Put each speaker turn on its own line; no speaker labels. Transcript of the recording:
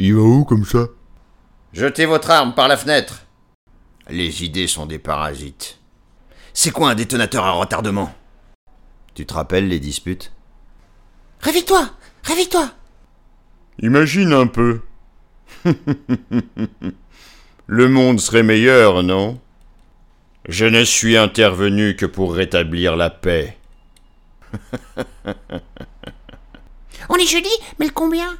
Il va où comme ça?
Jetez votre arme par la fenêtre. Les idées sont des parasites. C'est quoi un détonateur à retardement?
Tu te rappelles les disputes?
Réveille-toi Réveille-toi
Imagine un peu. Le monde serait meilleur, non? Je ne suis intervenu que pour rétablir la paix.
On est jeudi, mais le combien?